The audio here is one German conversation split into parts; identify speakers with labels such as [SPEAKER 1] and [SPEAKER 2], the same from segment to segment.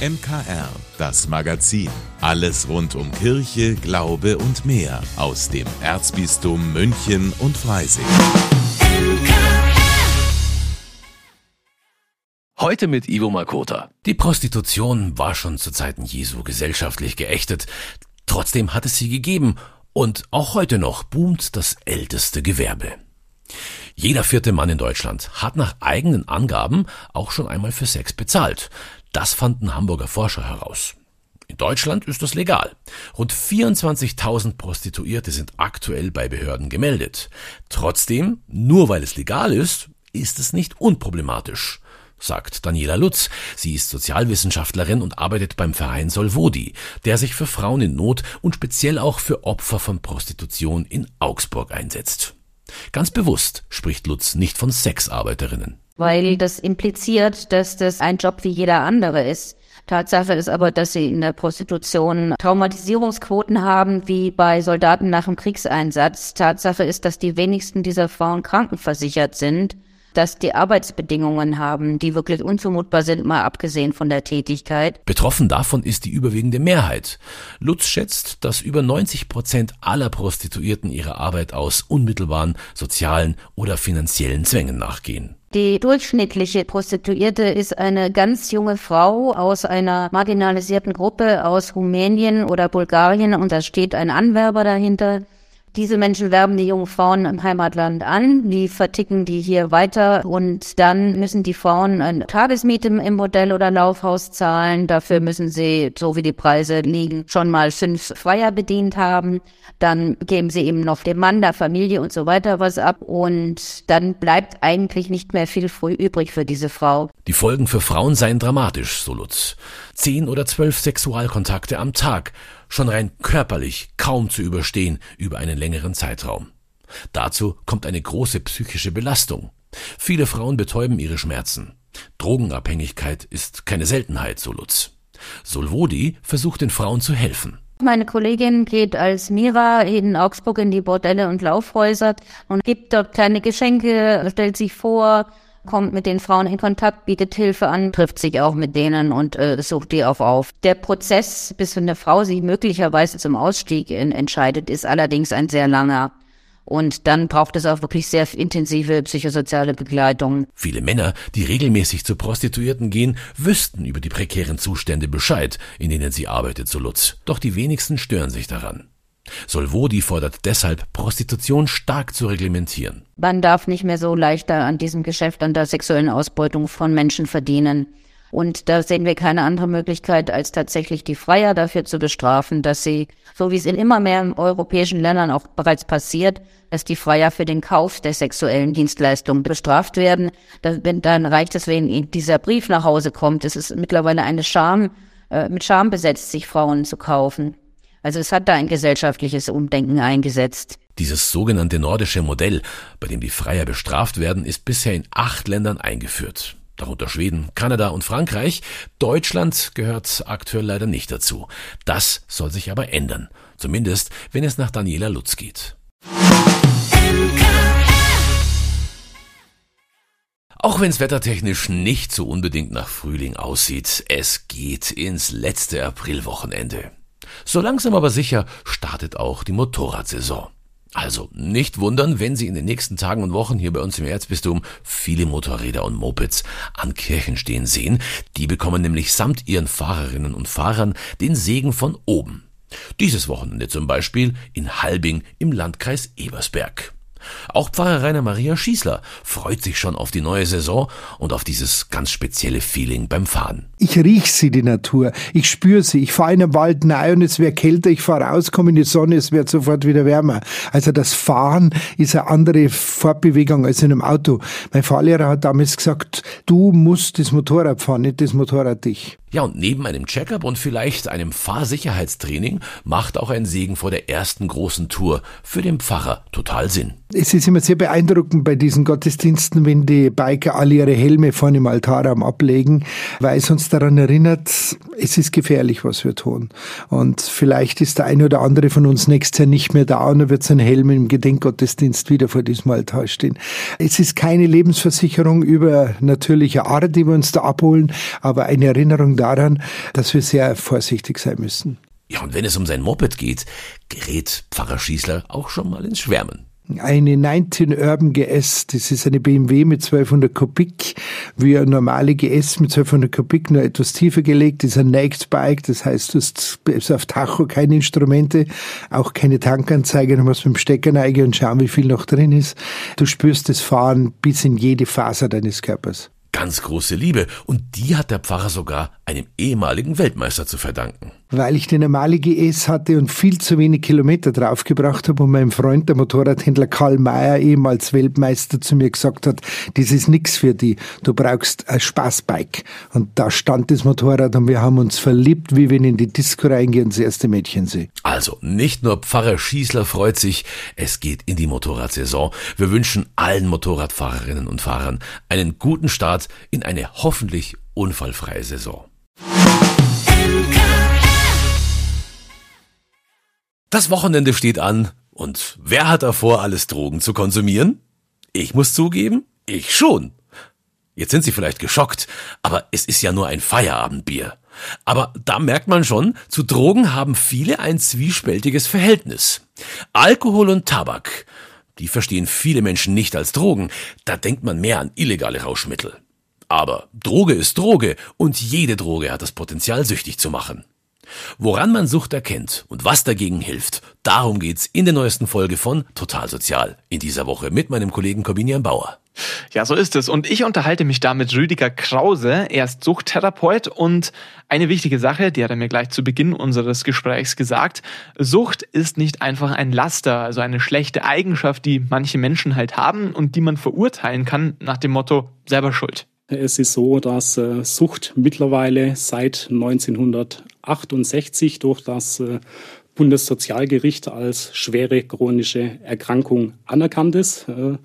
[SPEAKER 1] MKR, das Magazin. Alles rund um Kirche, Glaube und mehr aus dem Erzbistum München und Freising.
[SPEAKER 2] Heute mit Ivo Makota. Die Prostitution war schon zu Zeiten Jesu gesellschaftlich geächtet. Trotzdem hat es sie gegeben und auch heute noch boomt das älteste Gewerbe. Jeder vierte Mann in Deutschland hat nach eigenen Angaben auch schon einmal für Sex bezahlt. Das fanden Hamburger Forscher heraus. In Deutschland ist das legal. Rund 24.000 Prostituierte sind aktuell bei Behörden gemeldet. Trotzdem, nur weil es legal ist, ist es nicht unproblematisch, sagt Daniela Lutz. Sie ist Sozialwissenschaftlerin und arbeitet beim Verein Solvodi, der sich für Frauen in Not und speziell auch für Opfer von Prostitution in Augsburg einsetzt. Ganz bewusst spricht Lutz nicht von Sexarbeiterinnen
[SPEAKER 3] weil das impliziert, dass das ein Job wie jeder andere ist. Tatsache ist aber, dass sie in der Prostitution Traumatisierungsquoten haben, wie bei Soldaten nach dem Kriegseinsatz. Tatsache ist, dass die wenigsten dieser Frauen krankenversichert sind, dass die Arbeitsbedingungen haben, die wirklich unzumutbar sind, mal abgesehen von der Tätigkeit.
[SPEAKER 2] Betroffen davon ist die überwiegende Mehrheit. Lutz schätzt, dass über 90 Prozent aller Prostituierten ihrer Arbeit aus unmittelbaren sozialen oder finanziellen Zwängen nachgehen.
[SPEAKER 3] Die durchschnittliche Prostituierte ist eine ganz junge Frau aus einer marginalisierten Gruppe aus Rumänien oder Bulgarien und da steht ein Anwerber dahinter. Diese Menschen werben die jungen Frauen im Heimatland an, die verticken die hier weiter und dann müssen die Frauen eine Tagesmiete im Modell oder Laufhaus zahlen. Dafür müssen sie, so wie die Preise liegen, schon mal fünf Freier bedient haben. Dann geben sie eben noch dem Mann, der Familie und so weiter was ab und dann bleibt eigentlich nicht mehr viel früh übrig für diese Frau.
[SPEAKER 2] Die Folgen für Frauen seien dramatisch, so Lutz. Zehn oder zwölf Sexualkontakte am Tag schon rein körperlich kaum zu überstehen über einen längeren Zeitraum. Dazu kommt eine große psychische Belastung. Viele Frauen betäuben ihre Schmerzen. Drogenabhängigkeit ist keine Seltenheit, so Lutz. Solvodi versucht den Frauen zu helfen.
[SPEAKER 3] Meine Kollegin geht als Mira in Augsburg in die Bordelle und Laufhäuser und gibt dort kleine Geschenke, stellt sich vor, kommt mit den Frauen in Kontakt, bietet Hilfe an, trifft sich auch mit denen und äh, sucht die auch auf. Der Prozess, bis eine Frau sich möglicherweise zum Ausstieg in, entscheidet, ist allerdings ein sehr langer. Und dann braucht es auch wirklich sehr intensive psychosoziale Begleitung.
[SPEAKER 2] Viele Männer, die regelmäßig zu Prostituierten gehen, wüssten über die prekären Zustände Bescheid, in denen sie arbeitet, so Lutz. Doch die wenigsten stören sich daran. Solvodi fordert deshalb, Prostitution stark zu reglementieren.
[SPEAKER 3] Man darf nicht mehr so leichter an diesem Geschäft, an der sexuellen Ausbeutung von Menschen verdienen. Und da sehen wir keine andere Möglichkeit, als tatsächlich die Freier dafür zu bestrafen, dass sie, so wie es in immer mehr europäischen Ländern auch bereits passiert, dass die Freier für den Kauf der sexuellen Dienstleistungen bestraft werden. Dann reicht es, wenn dieser Brief nach Hause kommt. Es ist mittlerweile eine Scham, äh, mit Scham besetzt, sich Frauen zu kaufen. Also es hat da ein gesellschaftliches Umdenken eingesetzt.
[SPEAKER 2] Dieses sogenannte nordische Modell, bei dem die Freier bestraft werden, ist bisher in acht Ländern eingeführt. Darunter Schweden, Kanada und Frankreich. Deutschland gehört aktuell leider nicht dazu. Das soll sich aber ändern. Zumindest, wenn es nach Daniela Lutz geht. Auch wenn es wettertechnisch nicht so unbedingt nach Frühling aussieht, es geht ins letzte Aprilwochenende. So langsam aber sicher startet auch die Motorradsaison. Also nicht wundern, wenn Sie in den nächsten Tagen und Wochen hier bei uns im Erzbistum viele Motorräder und Mopeds an Kirchen stehen sehen. Die bekommen nämlich samt ihren Fahrerinnen und Fahrern den Segen von oben. Dieses Wochenende zum Beispiel in Halbing im Landkreis Ebersberg. Auch Pfarrer Rainer Maria Schießler freut sich schon auf die neue Saison und auf dieses ganz spezielle Feeling beim Fahren.
[SPEAKER 4] Ich riech sie, die Natur. Ich spüre sie. Ich fahre in den Wald rein und es wird kälter. Ich fahre raus, komme in die Sonne, es wird sofort wieder wärmer. Also das Fahren ist eine andere Fortbewegung als in einem Auto. Mein Fahrlehrer hat damals gesagt, du musst das Motorrad fahren, nicht das Motorrad dich.
[SPEAKER 2] Ja, und neben einem Checkup und vielleicht einem Fahrsicherheitstraining macht auch ein Segen vor der ersten großen Tour für den Pfarrer total Sinn.
[SPEAKER 4] Es ist immer sehr beeindruckend bei diesen Gottesdiensten, wenn die Biker alle ihre Helme vorne im Altarraum ablegen, weil es uns daran erinnert, es ist gefährlich, was wir tun. Und vielleicht ist der eine oder andere von uns nächstes Jahr nicht mehr da und er wird sein Helm im Gedenkgottesdienst wieder vor diesem Altar stehen. Es ist keine Lebensversicherung über natürliche Art, die wir uns da abholen, aber eine Erinnerung daran, dass wir sehr vorsichtig sein müssen.
[SPEAKER 2] Ja, und wenn es um sein Moped geht, gerät Pfarrer Schießler auch schon mal ins Schwärmen
[SPEAKER 4] eine 19 Urban GS, das ist eine BMW mit 1200 Kubik, wie eine normale GS mit 1200 Kubik, nur etwas tiefer gelegt, das ist ein Naked Bike, das heißt, du hast auf Tacho keine Instrumente, auch keine Tankanzeige, du musst mit dem Stecker neigen und schauen, wie viel noch drin ist. Du spürst das Fahren bis in jede Faser deines Körpers.
[SPEAKER 2] Ganz große Liebe, und die hat der Pfarrer sogar einem ehemaligen Weltmeister zu verdanken
[SPEAKER 4] weil ich die normale GS hatte und viel zu wenig Kilometer draufgebracht habe und mein Freund, der Motorradhändler Karl Mayer, ehemals Weltmeister, zu mir gesagt hat, das ist nix für die, du brauchst ein Spaßbike. Und da stand das Motorrad und wir haben uns verliebt, wie wenn in die Disco reingehe und das erste Mädchen sehe.
[SPEAKER 2] Also, nicht nur Pfarrer Schießler freut sich, es geht in die Motorradsaison. Wir wünschen allen Motorradfahrerinnen und Fahrern einen guten Start in eine hoffentlich unfallfreie Saison. Das Wochenende steht an und wer hat davor, alles Drogen zu konsumieren? Ich muss zugeben, ich schon. Jetzt sind Sie vielleicht geschockt, aber es ist ja nur ein Feierabendbier. Aber da merkt man schon, zu Drogen haben viele ein zwiespältiges Verhältnis. Alkohol und Tabak, die verstehen viele Menschen nicht als Drogen, da denkt man mehr an illegale Rauschmittel. Aber Droge ist Droge und jede Droge hat das Potenzial, süchtig zu machen. Woran man Sucht erkennt und was dagegen hilft, darum geht's in der neuesten Folge von Total Sozial in dieser Woche mit meinem Kollegen Corbinian Bauer.
[SPEAKER 5] Ja, so ist es. Und ich unterhalte mich da mit Rüdiger Krause. Er ist Suchttherapeut und eine wichtige Sache, die hat er mir gleich zu Beginn unseres Gesprächs gesagt. Sucht ist nicht einfach ein Laster, also eine schlechte Eigenschaft, die manche Menschen halt haben und die man verurteilen kann nach dem Motto selber schuld.
[SPEAKER 6] Es ist so, dass äh, Sucht mittlerweile seit 1968 durch das äh, Bundessozialgericht als schwere chronische Erkrankung anerkannt ist. Äh,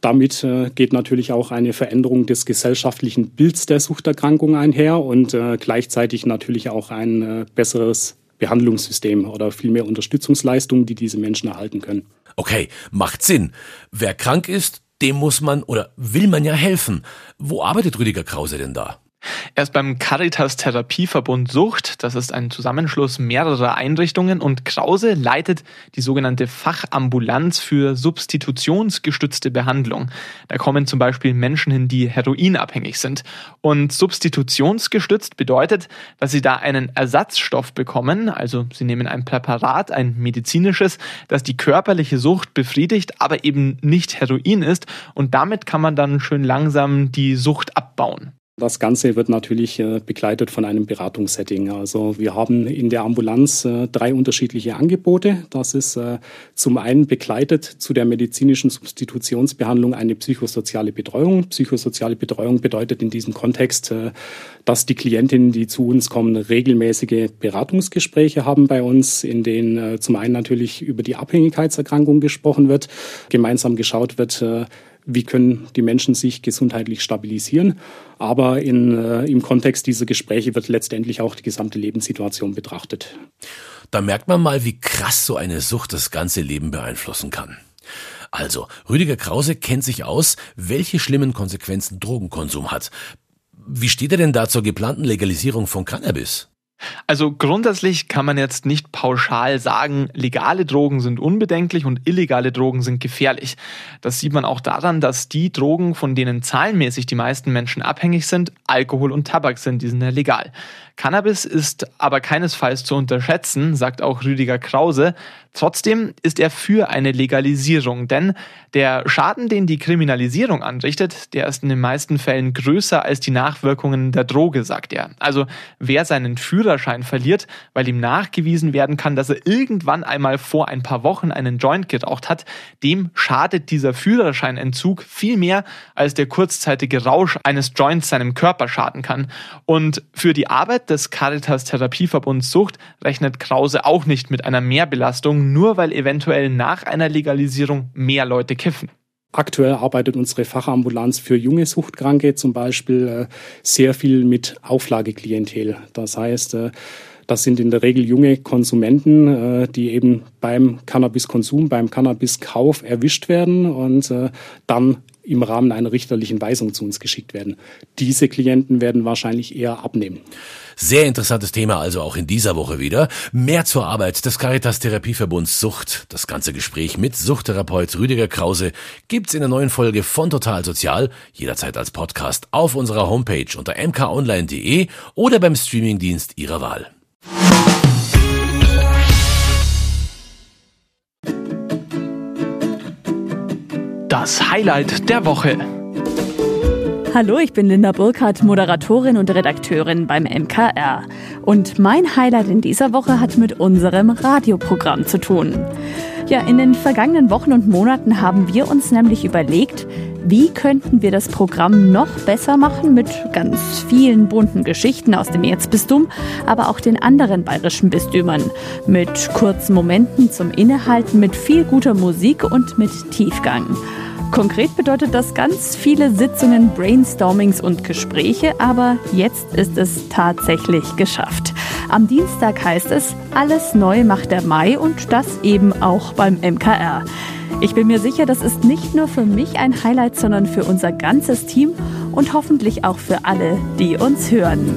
[SPEAKER 6] damit äh, geht natürlich auch eine Veränderung des gesellschaftlichen Bilds der Suchterkrankung einher und äh, gleichzeitig natürlich auch ein besseres Behandlungssystem oder viel mehr Unterstützungsleistungen, die diese Menschen erhalten können.
[SPEAKER 2] Okay, macht Sinn. Wer krank ist, dem muss man oder will man ja helfen. Wo arbeitet Rüdiger Krause denn da?
[SPEAKER 5] Er ist beim Caritas Therapieverbund Sucht. Das ist ein Zusammenschluss mehrerer Einrichtungen und Krause leitet die sogenannte Fachambulanz für substitutionsgestützte Behandlung. Da kommen zum Beispiel Menschen hin, die heroinabhängig sind. Und substitutionsgestützt bedeutet, dass sie da einen Ersatzstoff bekommen. Also sie nehmen ein Präparat, ein medizinisches, das die körperliche Sucht befriedigt, aber eben nicht Heroin ist. Und damit kann man dann schön langsam die Sucht abbauen.
[SPEAKER 6] Das Ganze wird natürlich äh, begleitet von einem Beratungssetting. Also wir haben in der Ambulanz äh, drei unterschiedliche Angebote. Das ist äh, zum einen begleitet zu der medizinischen Substitutionsbehandlung eine psychosoziale Betreuung. Psychosoziale Betreuung bedeutet in diesem Kontext, dass die Klientinnen, die zu uns kommen, regelmäßige Beratungsgespräche haben bei uns, in denen zum einen natürlich über die Abhängigkeitserkrankung gesprochen wird, gemeinsam geschaut wird, wie können die Menschen sich gesundheitlich stabilisieren. Aber in, äh, im Kontext dieser Gespräche wird letztendlich auch die gesamte Lebenssituation betrachtet.
[SPEAKER 2] Da merkt man mal, wie krass so eine Sucht das ganze Leben beeinflussen kann. Also, Rüdiger Krause kennt sich aus, welche schlimmen Konsequenzen Drogenkonsum hat. Wie steht er denn da zur geplanten Legalisierung von Cannabis?
[SPEAKER 5] Also grundsätzlich kann man jetzt nicht pauschal sagen, legale Drogen sind unbedenklich und illegale Drogen sind gefährlich. Das sieht man auch daran, dass die Drogen, von denen zahlenmäßig die meisten Menschen abhängig sind, Alkohol und Tabak sind, die sind ja legal. Cannabis ist aber keinesfalls zu unterschätzen, sagt auch Rüdiger Krause. Trotzdem ist er für eine Legalisierung, denn der Schaden, den die Kriminalisierung anrichtet, der ist in den meisten Fällen größer als die Nachwirkungen der Droge, sagt er. Also wer seinen Führerschein verliert, weil ihm nachgewiesen werden kann, dass er irgendwann einmal vor ein paar Wochen einen Joint geraucht hat, dem schadet dieser Führerscheinentzug viel mehr, als der kurzzeitige Rausch eines Joints seinem Körper schaden kann. Und für die Arbeit des Caritas Therapieverbunds Sucht rechnet Krause auch nicht mit einer Mehrbelastung, nur weil eventuell nach einer Legalisierung mehr Leute kiffen.
[SPEAKER 6] Aktuell arbeitet unsere Fachambulanz für junge Suchtkranke zum Beispiel äh, sehr viel mit Auflageklientel. Das heißt, äh, das sind in der Regel junge Konsumenten, äh, die eben beim Cannabiskonsum, beinem Cannabiskauf erwischt werden und dann im Rahmen einer richterlichen Weisung zu uns geschickt werden. Diese Klienten werden wahrscheinlich eher abnehmen.
[SPEAKER 2] Sehr interessantes Thema also auch in dieser Woche wieder. Mehr zur Arbeit des Caritas Therapieverbunds Sucht. Das ganze Gespräch mit Suchttherapeut Rüdiger Krause gibt's in der neuen Folge von Total Sozial, jederzeit als Podcast auf unserer Homepage unter mkonline.de oder beim Streamingdienst Ihrer Wahl.
[SPEAKER 5] Das Highlight der Woche.
[SPEAKER 7] Hallo, ich bin Linda Burkhardt, Moderatorin und Redakteurin beim MKR. Und mein Highlight in dieser Woche hat mit unserem Radioprogramm zu tun. Ja, in den vergangenen Wochen und Monaten haben wir uns nämlich überlegt, wie könnten wir das Programm noch besser machen mit ganz vielen bunten Geschichten aus dem Erzbistum, aber auch den anderen bayerischen Bistümern. Mit kurzen Momenten zum Innehalten, mit viel guter Musik und mit Tiefgang. Konkret bedeutet das ganz viele Sitzungen, Brainstormings und Gespräche, aber jetzt ist es tatsächlich geschafft. Am Dienstag heißt es, alles neu macht der Mai und das eben auch beim MKR. Ich bin mir sicher, das ist nicht nur für mich ein Highlight, sondern für unser ganzes Team und hoffentlich auch für alle, die uns hören.